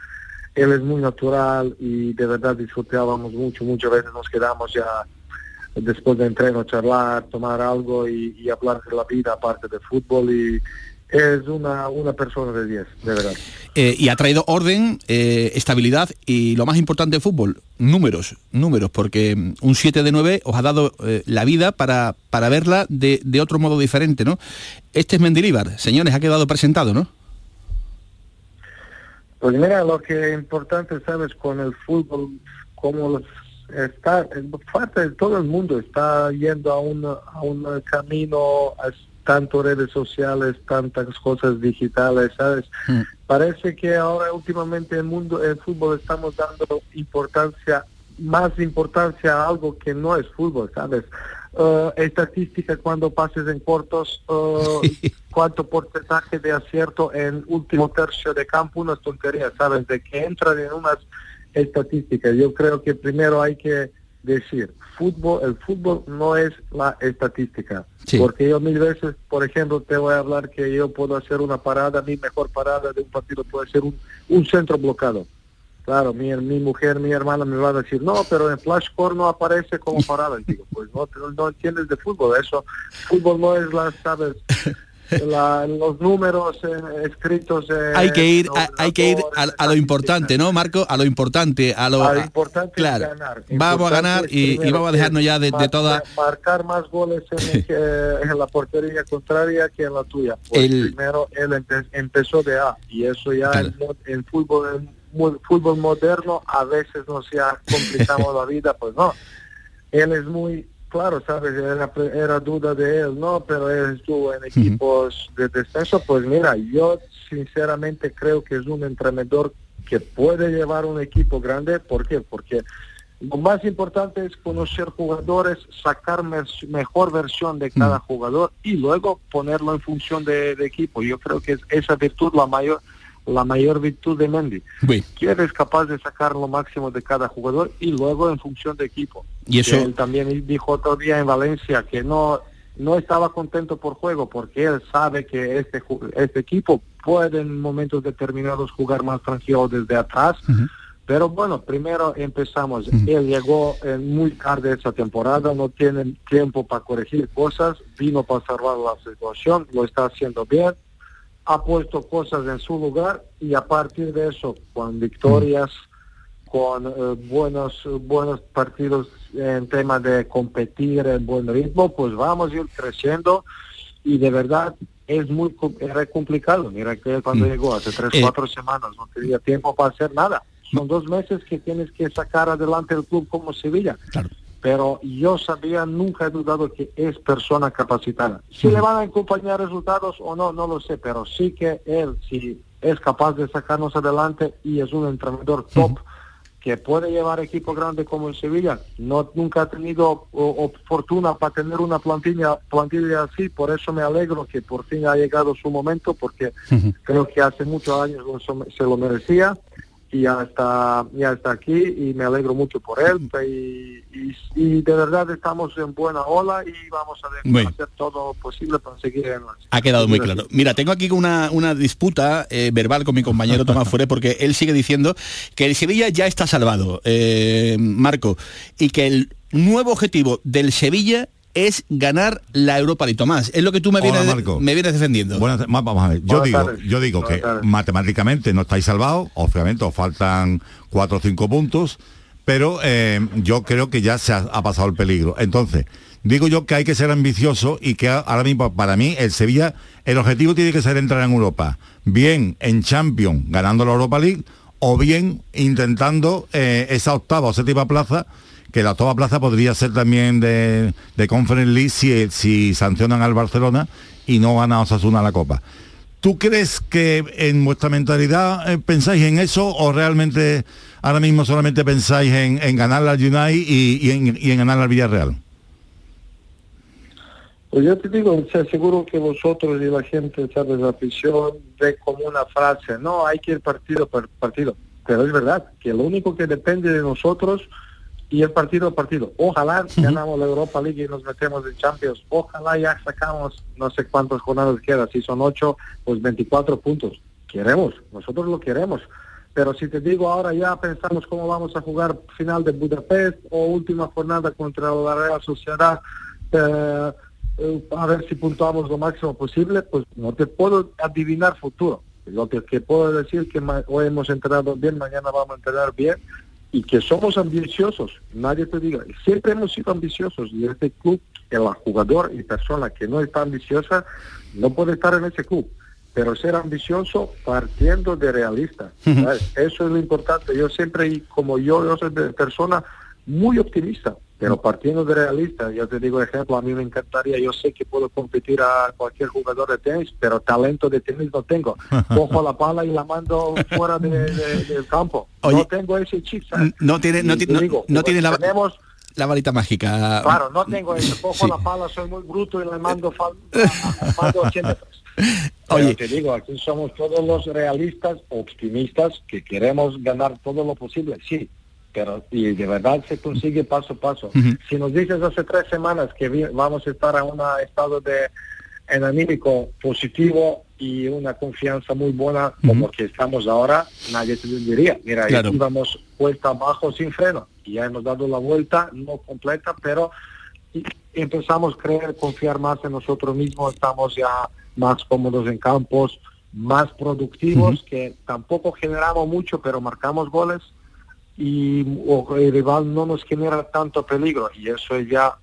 él es muy natural y de verdad disfrutábamos mucho, muchas veces nos quedamos ya después de entreno charlar, tomar algo y, y hablar de la vida aparte del fútbol y es una, una persona de 10, de verdad. Eh, y ha traído orden, eh, estabilidad y lo más importante de fútbol, números, números, porque mm, un 7 de 9 os ha dado eh, la vida para, para verla de, de otro modo diferente, ¿no? Este es Mendilíbar, señores, ha quedado presentado, ¿no? Pues mira, lo que es importante, sabes, con el fútbol, como los- está, parte de todo el mundo está yendo a un, a un camino, tanto redes sociales, tantas cosas digitales, ¿sabes? Parece que ahora últimamente el mundo, el fútbol estamos dando importancia, más importancia a algo que no es fútbol, ¿sabes? Eh, estadística cuando pases en cortos, eh, cuánto porcentaje de acierto en último tercio de campo, unas tonterías, ¿sabes? De que entran en unas estadísticas. Yo creo que primero hay que decir, fútbol, el fútbol no es la estadística. Porque yo mil veces, por ejemplo, te voy a hablar que yo puedo hacer una parada, mi mejor parada de un partido puede ser un, un centro bloqueado. Claro, mi, mi mujer, mi hermana me va a decir, no, pero en flashcore no aparece como parada. Y digo, pues no, no, no entiendes de fútbol, eso, fútbol no es la, sabes, la- los números eh, escritos. eh, Hay que ir, a, hay que ir a, a lo importante, ¿no, Marco? A lo importante, a lo a- importante claro. ganar. Vamos a ganar y, y vamos a dejarnos ya de, de mar- toda marcar más goles en, que- en la portería contraria que en la tuya. Pues El- primero él empe- empezó de A y eso ya Claro. en, en fútbol en fútbol moderno a veces nos ya complicamos la vida, pues no. Él es muy claro, sabes, era, era duda de él, no, pero él estuvo en equipos de descenso, pues mira, yo sinceramente creo que es un entrenador que puede llevar un equipo grande, ¿por qué? Porque lo más importante es conocer jugadores, sacar mejor versión de cada jugador y luego ponerlo en función de, de equipo. Yo creo que es esa virtud la mayor la mayor virtud de Mendy. Que eres capaz de sacar lo máximo de cada jugador y luego en función de equipo. Y eso- Que Él también dijo otro día en Valencia que no no estaba contento por juego porque él sabe que este este equipo puede en momentos determinados jugar más tranquilo desde atrás. Pero bueno, primero empezamos. Él llegó eh, muy tarde esa temporada, no tiene tiempo para corregir cosas, vino para salvar la situación, lo está haciendo bien, ha puesto cosas en su lugar y a partir de eso, con victorias, con eh, buenos buenos partidos en tema de competir en buen ritmo, pues vamos a ir creciendo y de verdad es muy era complicado. Mira que cuando llegó hace tres, Eh, cuatro semanas no tenía tiempo para hacer nada. Son dos meses que tienes que sacar adelante el club como Sevilla. Pero yo sabía, nunca he dudado que es persona capacitada. Si le van a acompañar resultados o no, no lo sé, pero sí que él, si es capaz de sacarnos adelante y es un entrenador top que puede llevar equipo grande como el Sevilla, no nunca ha tenido o- o fortuna para tener una plantilla plantilla así, por eso me alegro que por fin ha llegado su momento, porque creo que hace muchos años se lo merecía y ya está, ya está aquí y me alegro mucho por él y, y- y de verdad estamos en buena ola y vamos a Bueno. hacer todo posible para seguir en la Ha quedado muy claro. Mira, tengo aquí una, una disputa eh, verbal con mi compañero Tomás Fuere porque él sigue diciendo que el Sevilla ya está salvado, eh, Marco, y que el nuevo objetivo del Sevilla es ganar la Europa League. Tomás, es lo que tú me Hola, vienes, Marco. me vienes defendiendo. Ma- vamos a ver, yo Buenas digo, tardes. yo digo Buenas que tardes. matemáticamente no estáis salvados, obviamente os faltan cuatro o cinco puntos, pero eh, yo creo que ya se ha, ha pasado el peligro. Entonces, digo yo que hay que ser ambicioso y que ahora mismo para mí el Sevilla, el objetivo tiene que ser entrar en Europa, bien en Champions, ganando la Europa League, o bien intentando eh, esa octava o séptima plaza, que la octava plaza podría ser también de, de Conference League si, sancionan al Barcelona y no gana Osasuna la Copa. ¿Tú crees que en vuestra mentalidad eh, pensáis en eso o realmente ahora mismo solamente pensáis en, en ganar al United y, y en, en ganar al Villarreal? Pues yo te digo, o sea, seguro que vosotros y la gente, ¿sabes? La afición ve como una frase, no, hay que ir partido por partido. Pero es verdad que lo único que depende de nosotros y es partido a partido. Ojalá ganamos la Europa League y nos metemos en Champions. Ojalá ya sacamos no sé cuántas jornadas quedan. Si son ocho, pues 24 puntos. Queremos, nosotros lo queremos. Pero si te digo ahora ya pensamos cómo vamos a jugar final de Budapest o última jornada contra la Real Sociedad, eh, eh, a ver si puntuamos lo máximo posible, pues no te puedo adivinar futuro. Lo que, que puedo decir que hoy hemos entrenado bien, mañana vamos a entrenar bien y que somos ambiciosos. Nadie te diga, siempre hemos sido ambiciosos y este club, el jugador y persona que no está ambiciosa, no puede estar en ese club. Pero ser ambicioso partiendo de realista. ¿sabes? Eso es lo importante. Yo siempre, y como yo, yo soy de persona muy optimista, pero partiendo de realista, yo te digo ejemplo, a mí me encantaría, yo sé que puedo competir a cualquier jugador de tenis, pero talento de tenis no tengo. Cojo la pala y la mando fuera de- de- del campo. Oye, no tengo ese chip. No tiene, no, Y ti- te no- digo, no pues tiene la, tenemos- la varita mágica. Claro, no tengo eso. Cojo Sí. la pala, soy muy bruto y le mando, fal- mando 80 Oye. Pero te digo, aquí somos todos los realistas, optimistas, que queremos ganar todo lo posible, sí. Pero y de verdad se consigue paso a paso. Si nos dices hace tres semanas que vi- vamos a estar en un estado de en anímico positivo y una confianza muy buena como que estamos ahora, nadie te lo diría. Mira, Claro. íbamos cuesta abajo sin freno y ya hemos dado la vuelta, no completa, pero empezamos a creer, confiar más en nosotros mismos, estamos ya más cómodos en campos, más productivos, que tampoco generamos mucho, pero marcamos goles y o- el rival no nos genera tanto peligro y eso es ya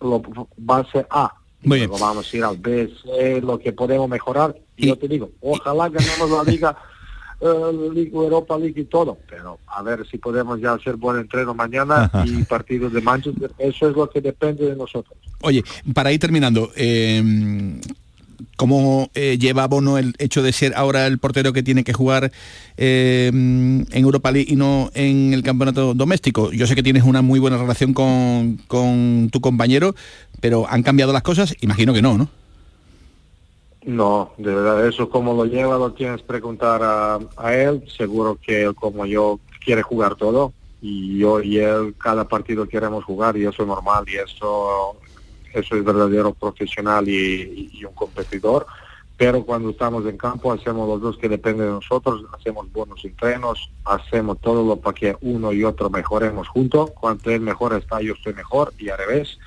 lo base A. Muy bien. Vamos a ir al B, C, lo que podemos mejorar. Y, yo te digo, ojalá ganemos la liga, eh, Liga Europa League y todo, pero a ver si podemos ya hacer buen entreno mañana y partidos de Manchester, eso es lo que depende de nosotros. Oye, para ir terminando, eh, ¿cómo eh, lleva Bono el hecho de ser ahora el portero que tiene que jugar eh, en Europa League y no en el campeonato doméstico? Yo sé que tienes una muy buena relación con, con tu compañero, pero ¿han cambiado las cosas? Imagino que no, ¿no? No, de verdad, eso como lo lleva lo tienes que preguntar a, a él. Seguro que él como yo quiere jugar todo y yo y él cada partido queremos jugar y eso es normal y eso eso es verdadero profesional y, y un competidor. Pero cuando estamos en campo hacemos los dos que dependen de nosotros, hacemos buenos entrenos, hacemos todo lo para que uno y otro mejoremos juntos. Cuanto él mejor está, yo estoy mejor y al revés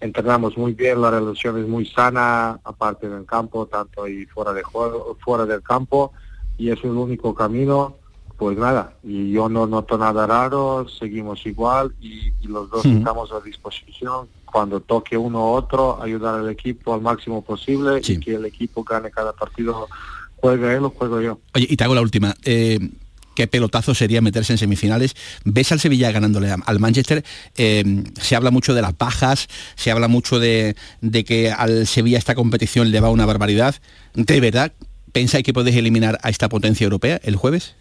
entrenamos muy bien, la relación es muy sana, aparte del campo, tanto y fuera de juego, fuera del campo, y eso es el único camino, pues nada, y yo no noto nada raro, seguimos igual y, y los dos estamos a disposición cuando toque uno u otro, ayudar al equipo al máximo posible y que el equipo gane cada partido, juegue él o juego yo. Oye, y te hago la última. Eh, ¿Qué pelotazo sería meterse en semifinales? ¿Ves al Sevilla ganándole al Manchester? Eh, se habla mucho de las bajas, se habla mucho de, de que al Sevilla esta competición le va una barbaridad. ¿De verdad pensáis que podéis eliminar a esta potencia europea el jueves?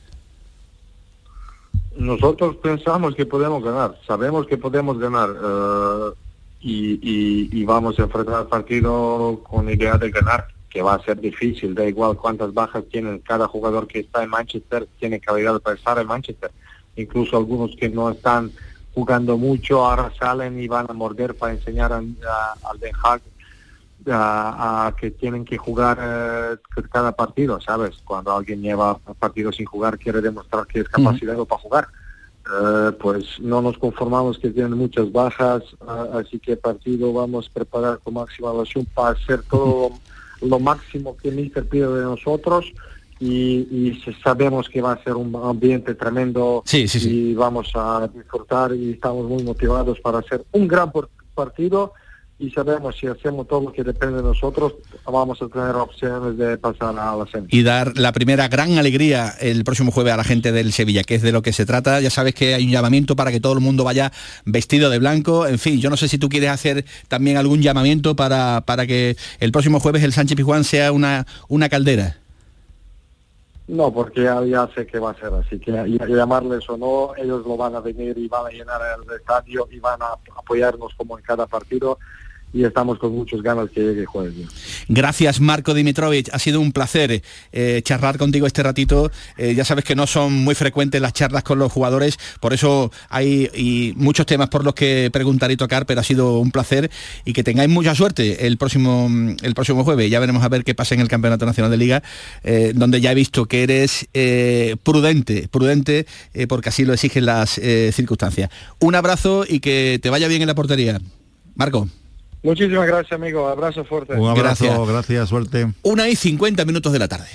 Nosotros pensamos que podemos ganar, sabemos que podemos ganar eh, y, y- y vamos a enfrentar el partido con idea de ganar, que va a ser difícil, da igual cuántas bajas tienen cada jugador que está en Manchester, tiene calidad para estar en Manchester. Incluso algunos que no están jugando mucho ahora salen y van a morder para enseñar al Den Haag a, a que tienen que jugar eh, cada partido, ¿sabes? Cuando alguien lleva partidos sin jugar quiere demostrar que es capacitado para jugar. Eh, pues no nos conformamos que tienen muchas bajas, ah, así que el partido vamos a preparar con máxima evaluación para hacer todo lo máximo que Mister pide de nosotros y, sabemos que va a ser un ambiente tremendo Sí, sí, sí. y vamos a disfrutar y estamos muy motivados para hacer un gran partido y sabemos si hacemos todo lo que depende de nosotros vamos a tener opciones de pasar a la semi. y dar la primera gran alegría el próximo jueves a la gente del Sevilla, que es de lo que se trata. Ya sabes que hay un llamamiento para que todo el mundo vaya vestido de blanco. En fin, yo no sé si tú quieres hacer también algún llamamiento para, para que el próximo jueves el Sánchez Pizjuán sea una, una caldera. No, porque ya, ya sé que va a ser así, que y- y llamarles o no, ellos lo van a venir y van a llenar el estadio y van a apoyarnos como en cada partido y estamos con muchas ganas que llegue jueves. ya. Gracias Marco Dimitrovich, ha sido un placer eh, charlar contigo este ratito. Eh, ya sabes que no son muy frecuentes las charlas con los jugadores, por eso hay muchos temas por los que preguntar y tocar, pero ha sido un placer y que tengáis mucha suerte el próximo, el próximo jueves. Ya veremos a ver qué pasa en el Campeonato Nacional de Liga, eh, donde ya he visto que eres prudente, prudente porque así lo exigen las circunstancias. Un abrazo y que te vaya bien en la portería. Marco. Muchísimas gracias, amigo. Abrazo fuerte. Un abrazo, Gracias. gracias, suerte. Una y 50 minutos de la tarde.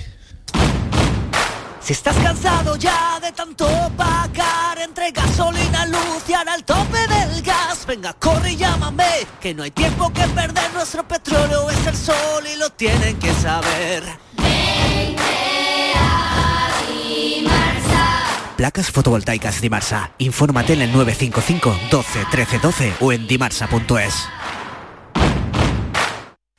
Si estás cansado ya de tanto pagar entre gasolina, luz y ahora el tope del gas, venga, corre y llámame, que no hay tiempo que perder, nuestro petróleo es el sol y lo tienen que saber. Placas fotovoltaicas Dimarsa. Infórmate en el 955 12 13 12 o en dimarsa.es.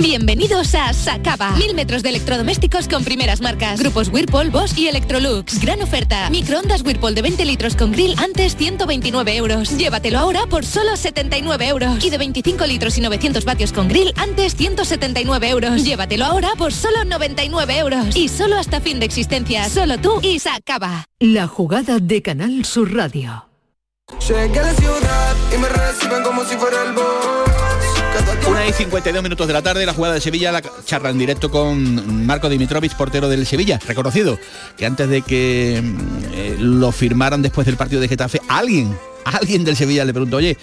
Bienvenidos a Sacaba. Mil metros de electrodomésticos con primeras marcas. Grupos Whirlpool, Bosch y Electrolux. Gran oferta. Microondas Whirlpool de 20 litros con grill antes 129 euros. Llévatelo ahora por solo 79 euros. Y de 25 litros y 900 vatios con grill antes 179 euros. Llévatelo ahora por solo 99 euros. Y solo hasta fin de existencia. Solo tú y Sacaba. La jugada de Canal Sur Radio. Llegué a la ciudad y me reciben como si fuera el boss. Una y 52 minutos de la tarde, la jugada de Sevilla, la charla en directo con Marco Dimitrovich, portero del Sevilla, reconocido que antes de que mm, eh, lo firmaran después del partido de Getafe, alguien, alguien del Sevilla le preguntó, oye,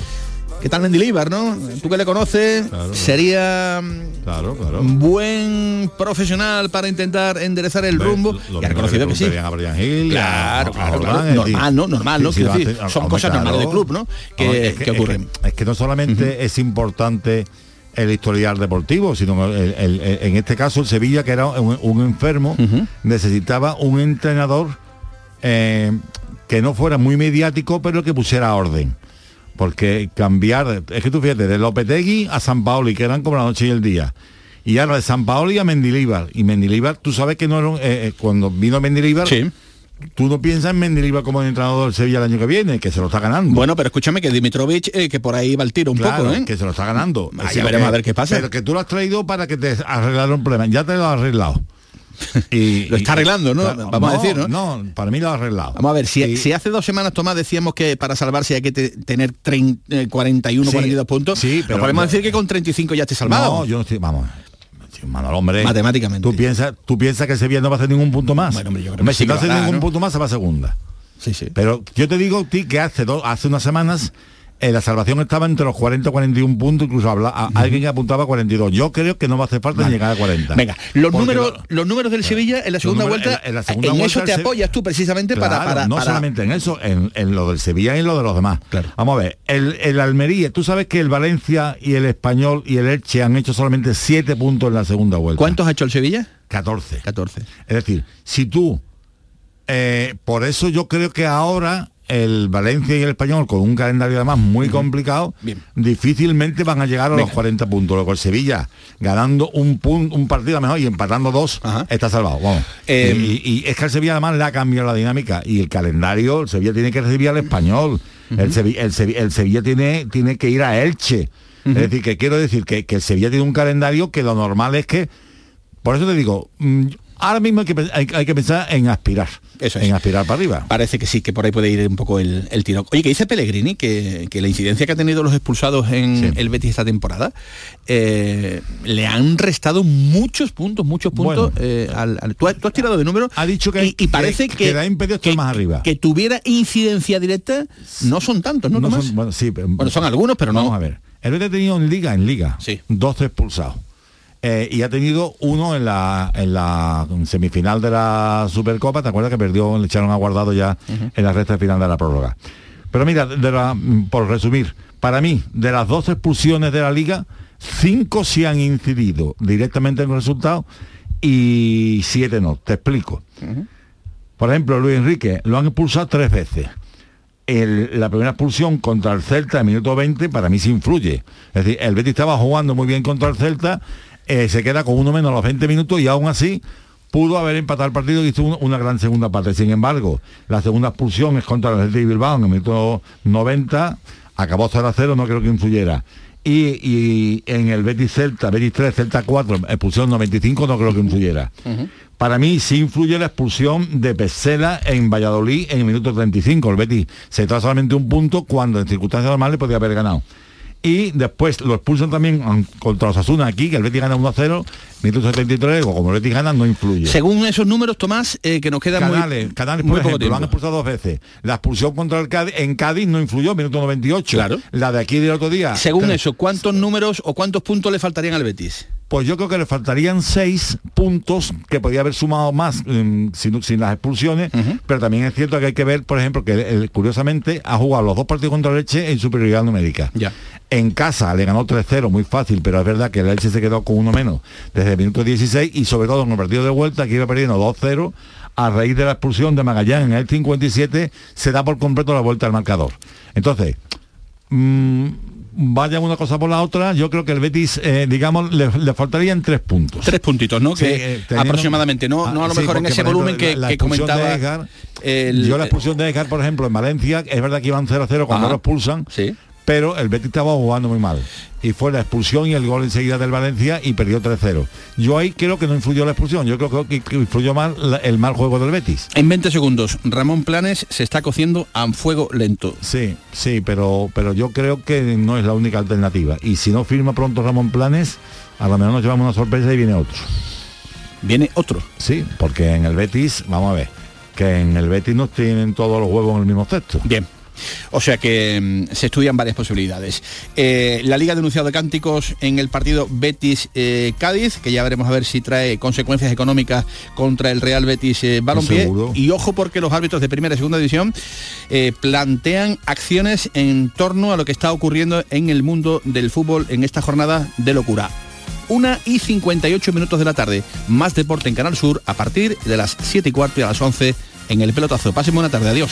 ¿qué tal Mendilibar, no? Tú que le conoces, sería mm, Claro, claro. un buen profesional para intentar enderezar el rumbo Lo y ha reconocido que sí. a Hill, Claro, a- a claro, Normal, ¿no? Normal, ¿no? lo decir, hace- son cosas normales del club, ¿no? Que, es que es ocurren. es que no solamente es importante el historial deportivo, sino el- el- el- en este caso el Sevilla, que era un, un enfermo, necesitaba un entrenador eh, que no fuera muy mediático, pero que pusiera orden. Porque cambiar, es que tú fíjate, de Lopetegui a San Paoli, que eran como la noche y el día. Y ahora de San Paoli a Mendilíbar. Y Mendilíbar, tú sabes que no era eh, eh, cuando vino Mendilíbar, tú no piensas en Mendilíbar como entrenador del Sevilla el año que viene, que se lo está ganando. Bueno, pero escúchame que Dimitrovich, eh, que por ahí va el tiro un Claro, poco, ¿eh? que se lo está ganando. Ah, ya veremos que- a ver qué pasa. Pero que tú lo has traído para que te arreglaron un problema. Ya te lo has arreglado. Y, Lo está arreglando, ¿no? Vamos a decir, ¿no? No, para mí lo ha arreglado. Vamos a ver, si, si hace dos semanas, Tomás, decíamos que para salvarse hay que te- tener 30, eh, 41, Sí, 42 puntos, sí, pero- podemos decir que con 35 ya esté salvado. No, yo no estoy, vamos. Manolo, hombre. Matemáticamente. Tú piensas, tú piensas que Sevilla no va a hacer ningún punto más. Bueno, hombre, yo creo que si no hace ningún punto más, se va a segunda. Sí, sí. Pero yo te digo, ti, que hace dos, hace unas semanas eh, la salvación estaba entre los 40 y 41 puntos, incluso habla, a- alguien apuntaba a 42. Yo creo que no va a hacer falta llegar a 40. Venga, los números, lo- los números del Sevilla en la segunda números- vuelta, en- en la segunda en vuelta eso te apoyas tú precisamente para, Claro, para, no para- solamente en eso, en, en lo del Sevilla y en lo de los demás. Vamos a ver, el, el Almería, tú sabes que el Valencia y el Español y el Elche han hecho solamente 7 puntos en la segunda vuelta. ¿Cuántos ha hecho el Sevilla? 14. 14. Es decir, si tú, eh, por eso yo creo que ahora el Valencia y el Español, con un calendario además muy complicado, difícilmente van a llegar a los 40 puntos. Luego el Sevilla, ganando un, punto, un partido a lo mejor y empatando dos, está salvado. Vamos. Eh, y, y es que el Sevilla además le ha cambiado la dinámica. Y el calendario, el Sevilla tiene que recibir al Español. el, Sevilla, el, Sevilla, el Sevilla tiene, tiene que ir a Elche. Es decir, que quiero decir que, que el Sevilla tiene un calendario que lo normal es que... Por eso te digo, mm, ahora mismo hay que, pe- hay, hay que pensar en aspirar. Eso es. En aspirar para arriba. Parece que sí, que por ahí puede ir un poco el, el tiro. Oye, que dice Pellegrini que, que la incidencia que han tenido los expulsados en el Betis esta temporada eh, le han restado muchos puntos, muchos puntos. eh, al, al- ¿tú, has, tú has tirado de número. Ha dicho que, y, y parece que, que ha impedido estar más arriba. que tuviera incidencia directa, no son tantos, ¿no, No son- bueno, sí, pero- Bueno, son algunos, pero no. Vamos a ver. El Betis ha tenido en liga, en liga, 12 expulsados. Eh, y ha tenido uno en la, en la semifinal de la Supercopa, ¿te acuerdas que perdió, le echaron a guardado ya en la recta final de la prórroga? Pero mira, de la- por resumir, para mí, de las 12 expulsiones de la liga, 5 sí han incidido directamente en el resultado y 7 no. Te explico. Por ejemplo, Luis Enrique lo han expulsado tres veces. El- la primera expulsión contra el Celta en minuto 20 para mí sí influye. Es decir, el Betis estaba jugando muy bien contra el Celta, eh, se queda con uno menos a los 20 minutos y aún así pudo haber empatado el partido y hizo un- una gran segunda parte. Sin embargo, la segunda expulsión es contra el Athletic de Bilbao en el minuto 90, acabó 0 a 0, no creo que influyera. Y, y en el Betis Celta, Betis 3, Celta 4, expulsión 95, no creo que influyera. Para mí sí influye la expulsión de Pesela en Valladolid en el minuto 35. El Betis se trae solamente un punto cuando en circunstancias normales podía haber ganado. Y después lo expulsan también contra los Asuna aquí, que el Betis gana 1 a 0, minuto 73, o como el Betis gana, no influye. Según esos números, Tomás, eh, que nos quedan muy- Canales, Canales, muy por poco ejemplo, lo han expulsado dos veces. La expulsión contra el Cádiz, en Cádiz no influyó, minuto 98. Claro. La de aquí del otro día. Según tres- eso, ¿cuántos números o cuántos puntos le faltarían al Betis? Pues yo creo que le faltarían seis puntos que podía haber sumado más mm, sin, sin las expulsiones, pero también es cierto que hay que ver, por ejemplo, que él, curiosamente ha jugado los dos partidos contra el Leche en superioridad numérica. En casa le ganó 3-0, muy fácil, pero es verdad que el Leche se quedó con uno menos desde el minuto 16 y sobre todo en el partido de vuelta que iba perdiendo 2-0 a raíz de la expulsión de Magallán en el 57 se da por completo la vuelta al marcador. Entonces, mm, vaya una cosa por la otra, yo creo que el Betis, eh, digamos, le, le faltarían tres puntos. Tres puntitos, ¿no? Sí, que eh, teniendo- aproximadamente, no, no a lo Ah, sí, mejor en ese ejemplo, volumen que, la- que comentaba. Edgar, el- yo la expulsión de Edgar, por ejemplo, en Valencia, es verdad que iban 0-0 cuando Ajá. lo expulsan, pero el Betis estaba jugando muy mal. Y fue la expulsión y el gol enseguida del Valencia y perdió 3-0. Yo ahí creo que no influyó la expulsión, yo creo que, influyó mal el mal juego del Betis. En 20 segundos, Ramón Planes se está cociendo a fuego lento. Sí, sí, pero, pero yo creo que no es la única alternativa. Y si no firma pronto Ramón Planes, a lo mejor nos llevamos una sorpresa y viene otro. ¿Viene otro? Sí, porque en el Betis, vamos a ver, que en el Betis no tienen todos los huevos en el mismo cesto. Bien. O sea que mm, se estudian varias posibilidades. Eh, la Liga ha denunciado cánticos en el partido Betis-Cádiz, que ya veremos a ver si trae consecuencias económicas contra el Real Betis eh, Balompié. Y ojo porque los árbitros de primera y segunda división eh, plantean acciones en torno a lo que está ocurriendo en el mundo del fútbol en esta jornada de locura. Una y 58 minutos de la tarde. Más deporte en Canal Sur a partir de las 7 y cuarto y a las 11 en el pelotazo. Pasen buena tarde. Adiós.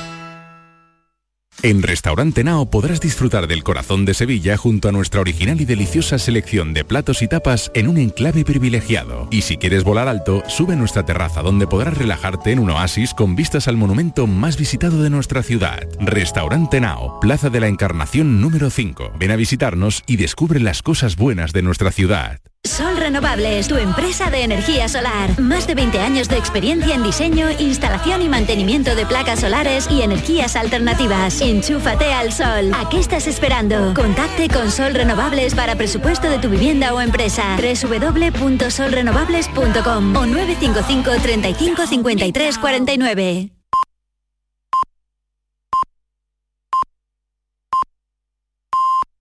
En Restaurante Nao podrás disfrutar del corazón de Sevilla junto a nuestra original y deliciosa selección de platos y tapas en un enclave privilegiado. Y si quieres volar alto, sube a nuestra terraza donde podrás relajarte en un oasis con vistas al monumento más visitado de nuestra ciudad. Restaurante Nao, Plaza de la Encarnación número 5. Ven a visitarnos y descubre las cosas buenas de nuestra ciudad. Sol Renovables, tu empresa de energía solar. Más de 20 años de experiencia en diseño, instalación y mantenimiento de placas solares y energías alternativas. Enchúfate al sol. ¿A qué estás esperando? Contacte con Sol Renovables para presupuesto de tu vivienda o empresa. www.solrenovables.com o 955 35 53 49.